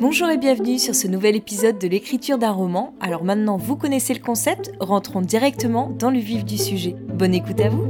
Bonjour et bienvenue sur ce nouvel épisode de l'écriture d'un roman. Alors maintenant vous connaissez le concept, rentrons directement dans le vif du sujet. Bonne écoute à vous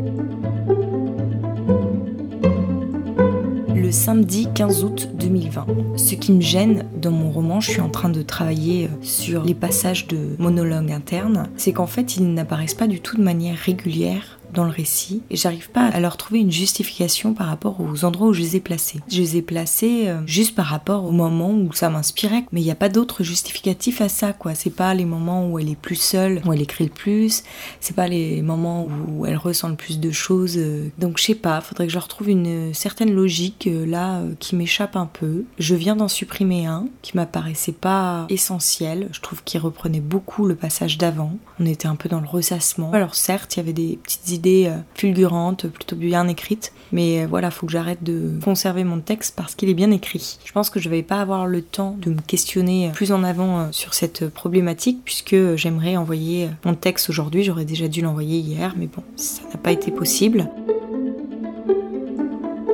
Le samedi 15 août 2020. Ce qui me gêne dans mon roman, je suis en train de travailler euh, sur les passages de monologue interne, c'est qu'en fait ils n'apparaissent pas du tout de manière régulière dans le récit et j'arrive pas à leur trouver une justification par rapport aux endroits où je les ai placés. Je les ai placés euh, juste par rapport au moment où ça m'inspirait, mais il n'y a pas d'autre justificatif à ça quoi. C'est pas les moments où elle est plus seule, où elle écrit le plus, c'est pas les moments où elle ressent le plus de choses. Euh. Donc je sais pas, faudrait que je retrouve une certaine logique euh, là qui m'échappe un peu. Je viens d'en supprimer un qui m'apparaissait pas essentiel. Je trouve qu'il reprenait beaucoup le passage d'avant. On était un peu dans le ressassement. Alors certes, il y avait des petites idées euh, fulgurante, plutôt bien écrite. Mais euh, voilà, faut que j'arrête de conserver mon texte parce qu'il est bien écrit. Je pense que je vais pas avoir le temps de me questionner plus en avant euh, sur cette problématique puisque j'aimerais envoyer mon texte aujourd'hui. J'aurais déjà dû l'envoyer hier, mais bon, ça n'a pas été possible.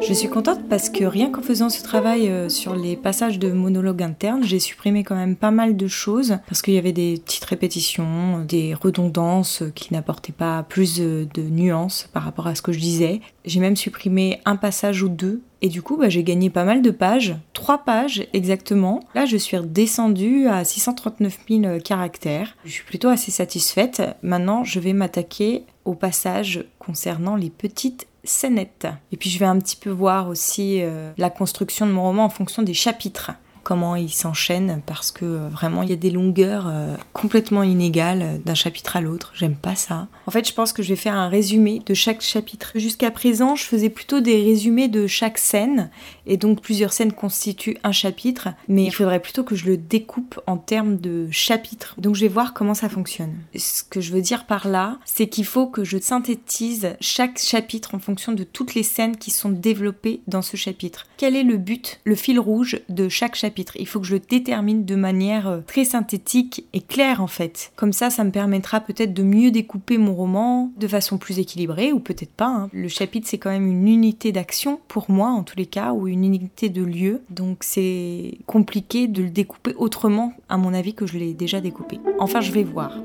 Je suis contente parce que rien qu'en faisant ce travail euh, sur les passages de monologue interne, j'ai supprimé quand même pas mal de choses parce qu'il y avait des petites répétitions, des redondances qui n'apportaient pas plus de nuances par rapport à ce que je disais. J'ai même supprimé un passage ou deux et du coup, bah, j'ai gagné pas mal de pages, trois pages exactement. Là, je suis redescendue à 639 000 caractères. Je suis plutôt assez satisfaite. Maintenant, je vais m'attaquer au passage concernant les petites scénettes. Et puis je vais un petit peu voir aussi euh, la construction de mon roman en fonction des chapitres comment il s'enchaîne parce que euh, vraiment il y a des longueurs euh, complètement inégales euh, d'un chapitre à l'autre. J'aime pas ça. En fait, je pense que je vais faire un résumé de chaque chapitre. Jusqu'à présent, je faisais plutôt des résumés de chaque scène et donc plusieurs scènes constituent un chapitre, mais il faudrait plutôt que je le découpe en termes de chapitres. Donc je vais voir comment ça fonctionne. Ce que je veux dire par là, c'est qu'il faut que je synthétise chaque chapitre en fonction de toutes les scènes qui sont développées dans ce chapitre. Quel est le but, le fil rouge de chaque chapitre? Il faut que je le détermine de manière euh, très synthétique et claire en fait. Comme ça, ça me permettra peut-être de mieux découper mon roman de façon plus équilibrée ou peut-être pas. Hein. Le chapitre, c'est quand même une unité d'action pour moi en tous les cas ou une unité de lieu. Donc c'est compliqué de le découper autrement à mon avis que je l'ai déjà découpé. Enfin, je vais voir.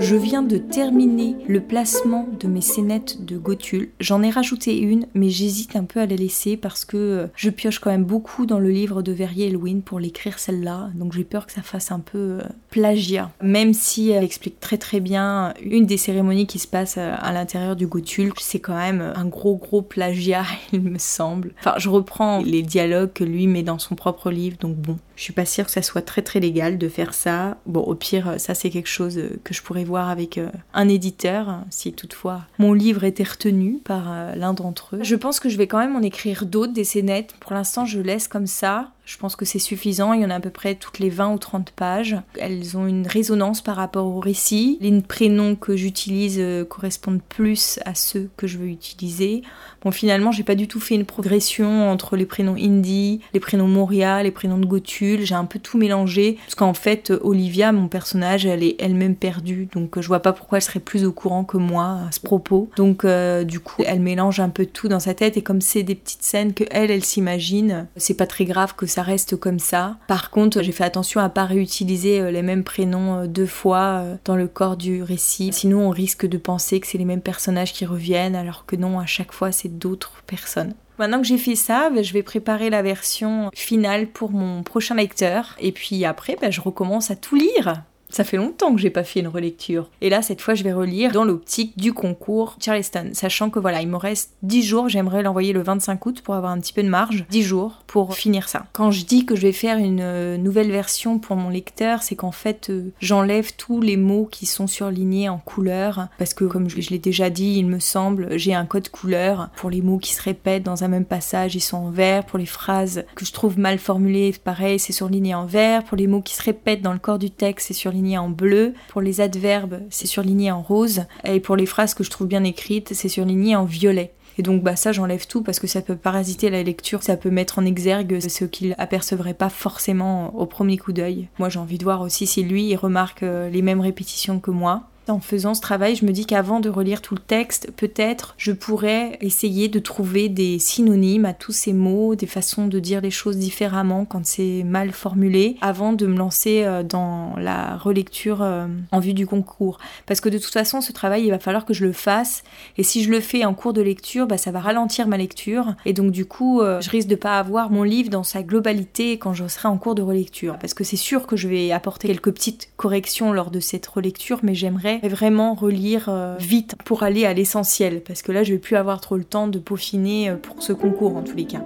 Je viens de terminer le placement de mes scénettes de Gothul. J'en ai rajouté une, mais j'hésite un peu à la laisser parce que euh, je pioche quand même beaucoup dans le livre de Verrier Elwin pour l'écrire celle-là. Donc j'ai peur que ça fasse un peu euh, plagiat. Même si elle explique très très bien une des cérémonies qui se passe euh, à l'intérieur du Gothul, c'est quand même un gros gros plagiat, il me semble. Enfin, je reprends les dialogues que lui met dans son propre livre, donc bon. Je suis pas sûre que ça soit très très légal de faire ça. Bon, au pire, ça c'est quelque chose que je pourrais voir avec euh, un éditeur, si toutefois mon livre était retenu par euh, l'un d'entre eux. Je pense que je vais quand même en écrire d'autres, des scénettes. Pour l'instant, je laisse comme ça. Je pense que c'est suffisant, il y en a à peu près toutes les 20 ou 30 pages. Elles ont une résonance par rapport au récit. Les prénoms que j'utilise euh, correspondent plus à ceux que je veux utiliser. Bon, finalement, j'ai pas du tout fait une progression entre les prénoms Indy, les prénoms Moria, les prénoms de Gothul. J'ai un peu tout mélangé. Parce qu'en fait, Olivia, mon personnage, elle est elle-même perdue. Donc je vois pas pourquoi elle serait plus au courant que moi à ce propos. Donc euh, du coup, elle mélange un peu tout dans sa tête. Et comme c'est des petites scènes que elle, elle s'imagine, c'est pas très grave que ça reste comme ça. Par contre, j'ai fait attention à pas réutiliser euh, les mêmes prénoms euh, deux fois euh, dans le corps du récit. Sinon, on risque de penser que c'est les mêmes personnages qui reviennent, alors que non, à chaque fois, c'est d'autres personnes. Maintenant que j'ai fait ça, ben, je vais préparer la version finale pour mon prochain lecteur. Et puis après, ben, je recommence à tout lire. Ça fait longtemps que j'ai pas fait une relecture. Et là, cette fois, je vais relire dans l'optique du concours Charleston, sachant que voilà, il me reste 10 jours, j'aimerais l'envoyer le 25 août pour avoir un petit peu de marge. 10 jours pour finir ça. Quand je dis que je vais faire une euh, nouvelle version pour mon lecteur, c'est qu'en fait, euh, j'enlève tous les mots qui sont surlignés en couleur, parce que comme je l'ai déjà dit, il me semble, j'ai un code couleur pour les mots qui se répètent dans un même passage, ils sont en vert. Pour les phrases que je trouve mal formulées, pareil, c'est surligné en vert. Pour les mots qui se répètent dans le corps du texte, c'est surligné en bleu. Pour les adverbes, c'est surligné en rose. Et pour les phrases que je trouve bien écrites, c'est surligné en violet. Et donc bah ça j'enlève tout parce que ça peut parasiter la lecture, ça peut mettre en exergue ce qu'il apercevrait pas forcément au premier coup d'œil. Moi j'ai envie de voir aussi si lui il remarque euh, les mêmes répétitions que moi. En faisant ce travail, je me dis qu'avant de relire tout le texte, peut-être je pourrais essayer de trouver des synonymes à tous ces mots, des façons de dire les choses différemment quand c'est mal formulé, avant de me lancer euh, dans la relecture euh, en vue du concours. Parce que de toute façon, ce travail, il va falloir que je le fasse. Et si je le fais en cours de lecture, bah, ça va ralentir ma lecture. Et donc du coup, euh, je risque de pas avoir mon livre dans sa globalité quand je serai en cours de relecture. Parce que c'est sûr que je vais apporter quelques petites corrections lors de cette relecture, mais j'aimerais vraiment relire vite pour aller à l'essentiel. Parce que là, je vais plus avoir trop le temps de peaufiner pour ce concours en tous les cas.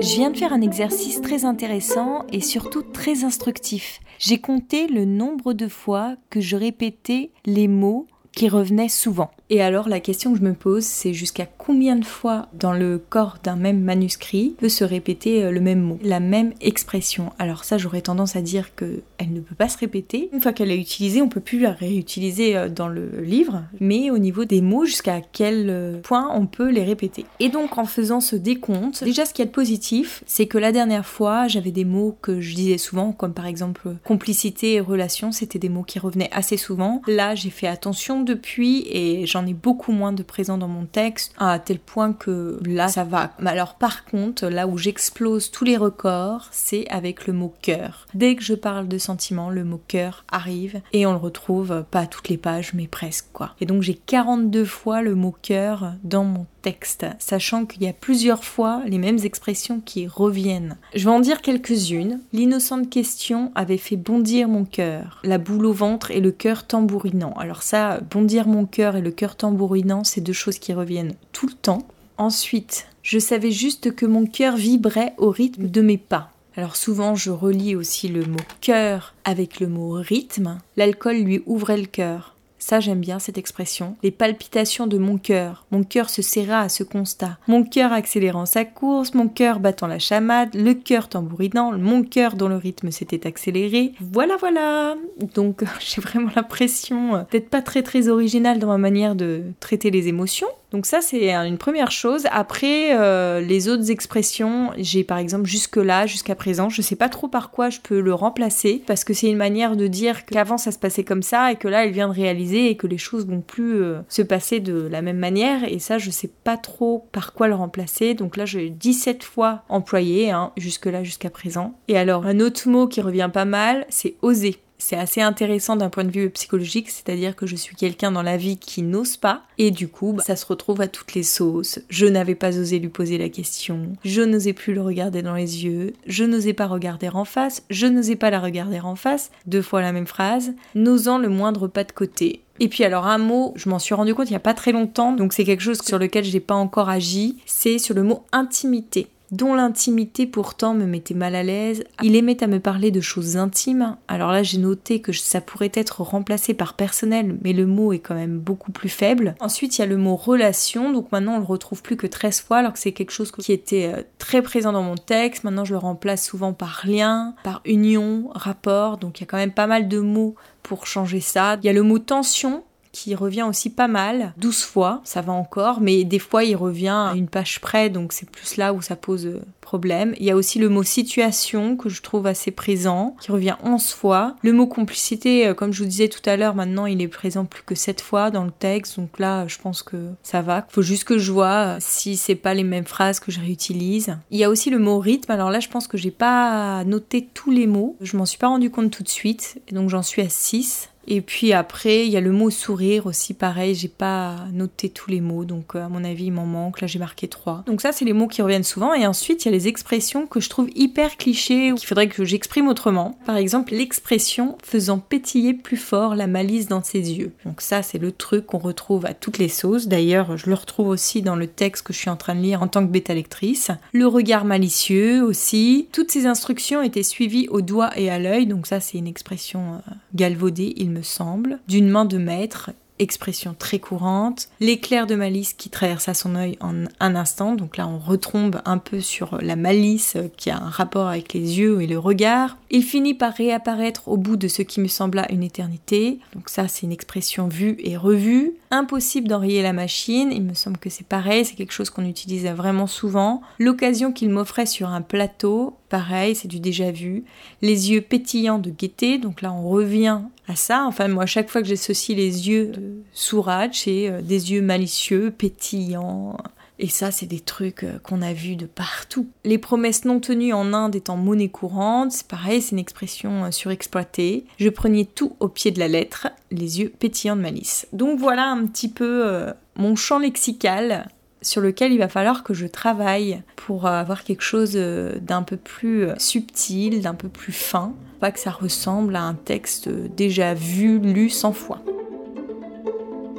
Je viens de faire un exercice très intéressant et surtout très instructif. J'ai compté le nombre de fois que je répétais les mots qui revenaient souvent. Et alors la question que je me pose, c'est jusqu'à combien de fois dans le corps d'un même manuscrit peut se répéter euh, le même mot, la même expression? Alors ça, j'aurais tendance à dire que elle ne peut pas se répéter. Une fois qu'elle est utilisée, on peut plus la réutiliser euh, dans le livre, mais au niveau des mots, jusqu'à quel euh, point on peut les répéter? Et donc en faisant ce décompte, déjà ce qui est positif, c'est que la dernière fois, j'avais des mots que je disais souvent, comme par exemple complicité et relation, c'était des mots qui revenaient assez souvent. Là, j'ai fait attention depuis et j'en ai beaucoup moins de présent dans mon texte, à tel point que là, ça va. Mais alors par contre, là où j'explose tous les records, c'est avec le mot cœur. Dès que je parle de sentiment, le mot cœur arrive et on le retrouve pas toutes les pages, mais presque quoi. Et donc j'ai 42 fois le mot cœur dans mon texte, sachant qu'il y a plusieurs fois les mêmes expressions qui reviennent. Je vais en dire quelques-unes. L'innocente question avait fait bondir mon cœur, la boule au ventre et le cœur tambourinant. Alors ça, bondir mon cœur et le cœur tambourinant, c'est deux choses qui reviennent tout le temps. Ensuite, je savais juste que mon cœur vibrait au rythme de mes pas. Alors souvent je relis aussi le mot cœur avec le mot rythme. L'alcool lui ouvrait le cœur. Ça, j'aime bien cette expression. Les palpitations de mon cœur. Mon cœur se serra à ce constat. Mon cœur accélérant sa course, mon cœur battant la chamade, le cœur tambourinant, mon cœur dont le rythme s'était accéléré. Voilà, voilà. Donc, j'ai vraiment l'impression d'être pas très très originale dans ma manière de traiter les émotions. Donc ça, c'est une première chose. Après, euh, les autres expressions, j'ai par exemple jusque-là, jusqu'à présent, je sais pas trop par quoi je peux le remplacer, parce que c'est une manière de dire qu'avant ça se passait comme ça, et que là, elle vient de réaliser, et que les choses vont plus euh, se passer de la même manière, et ça, je sais pas trop par quoi le remplacer. Donc là, j'ai 17 fois employé, hein, jusque-là, jusqu'à présent. Et alors, un autre mot qui revient pas mal, c'est oser c'est assez intéressant d'un point de vue psychologique, c'est-à-dire que je suis quelqu'un dans la vie qui n'ose pas, et du coup, bah, ça se retrouve à toutes les sauces. Je n'avais pas osé lui poser la question, je n'osais plus le regarder dans les yeux, je n'osais pas regarder en face, je n'osais pas la regarder en face, deux fois la même phrase, n'osant le moindre pas de côté. Et puis alors un mot, je m'en suis rendu compte il n'y a pas très longtemps, donc c'est quelque chose sur lequel je n'ai pas encore agi, c'est sur le mot intimité dont l'intimité pourtant me mettait mal à l'aise. Il aimait à me parler de choses intimes. Alors là, j'ai noté que ça pourrait être remplacé par personnel, mais le mot est quand même beaucoup plus faible. Ensuite, il y a le mot relation, donc maintenant on le retrouve plus que 13 fois, alors que c'est quelque chose qui était euh, très présent dans mon texte. Maintenant, je le remplace souvent par lien, par union, rapport, donc il y a quand même pas mal de mots pour changer ça. Il y a le mot tension qui revient aussi pas mal, 12 fois, ça va encore, mais des fois il revient à une page près, donc c'est plus là où ça pose euh, problème. Il y a aussi le mot situation que je trouve assez présent, qui revient 11 fois. Le mot complicité, euh, comme je vous disais tout à l'heure, maintenant il est présent plus que 7 fois dans le texte, donc là je pense que ça va. Faut juste que je vois euh, si c'est pas les mêmes phrases que je réutilise. Il y a aussi le mot rythme, alors là je pense que j'ai pas noté tous les mots, je m'en suis pas rendu compte tout de suite, donc j'en suis à 6. Et puis après, il y a le mot sourire aussi, pareil, j'ai pas noté tous les mots, donc euh, à mon avis, il m'en manque. Là, j'ai marqué trois. Donc ça, c'est les mots qui reviennent souvent. Et ensuite, il y a les expressions que je trouve hyper clichés qu'il faudrait que j'exprime autrement. Par exemple, l'expression faisant pétiller plus fort la malice dans ses yeux. Donc ça, c'est le truc qu'on retrouve à toutes les sauces. D'ailleurs, je le retrouve aussi dans le texte que je suis en train de lire en tant que bêta lectrice. Le regard malicieux aussi. Toutes ces instructions étaient suivies au doigt et à l'œil. Donc ça, c'est une expression euh, galvaudée, me semble, d'une main de maître expression très courante, l'éclair de malice qui traversa son œil en un instant, donc là on retombe un peu sur la malice qui a un rapport avec les yeux et le regard. Il finit par réapparaître au bout de ce qui me sembla une éternité, donc ça c'est une expression vue et revue. Impossible d'enrayer la machine, il me semble que c'est pareil, c'est quelque chose qu'on utilise vraiment souvent. L'occasion qu'il m'offrait sur un plateau pareil, c'est du déjà vu. Les yeux pétillants de gaieté, donc là on revient à ça. Enfin, moi, chaque fois que j'associe les yeux de Sourad, c'est euh, des yeux malicieux, pétillants. Et ça, c'est des trucs euh, qu'on a vus de partout. Les promesses non tenues en Inde étant monnaie courante, c'est pareil, c'est une expression euh, surexploitée. Je prenais tout au pied de la lettre, les yeux pétillants de malice. Donc voilà un petit peu mon champ lexical sur lequel il va falloir que je travaille pour avoir quelque chose euh, d'un peu plus euh, subtil, d'un peu plus fin, pas que ça ressemble à un texte déjà vu, lu 100 fois.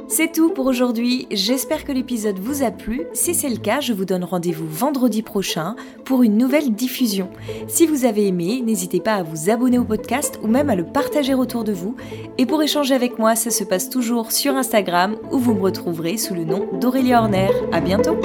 C'est tout pour aujourd'hui, j'espère que l'épisode vous a plu. Si c'est le cas, je vous donne rendez-vous vendredi prochain pour une nouvelle diffusion. Si vous avez aimé, n'hésitez pas à vous abonner au podcast ou même à le partager autour de vous. Et pour échanger avec moi, ça se passe toujours sur Instagram où vous me retrouverez sous le nom d'Aurélie Horner. A bientôt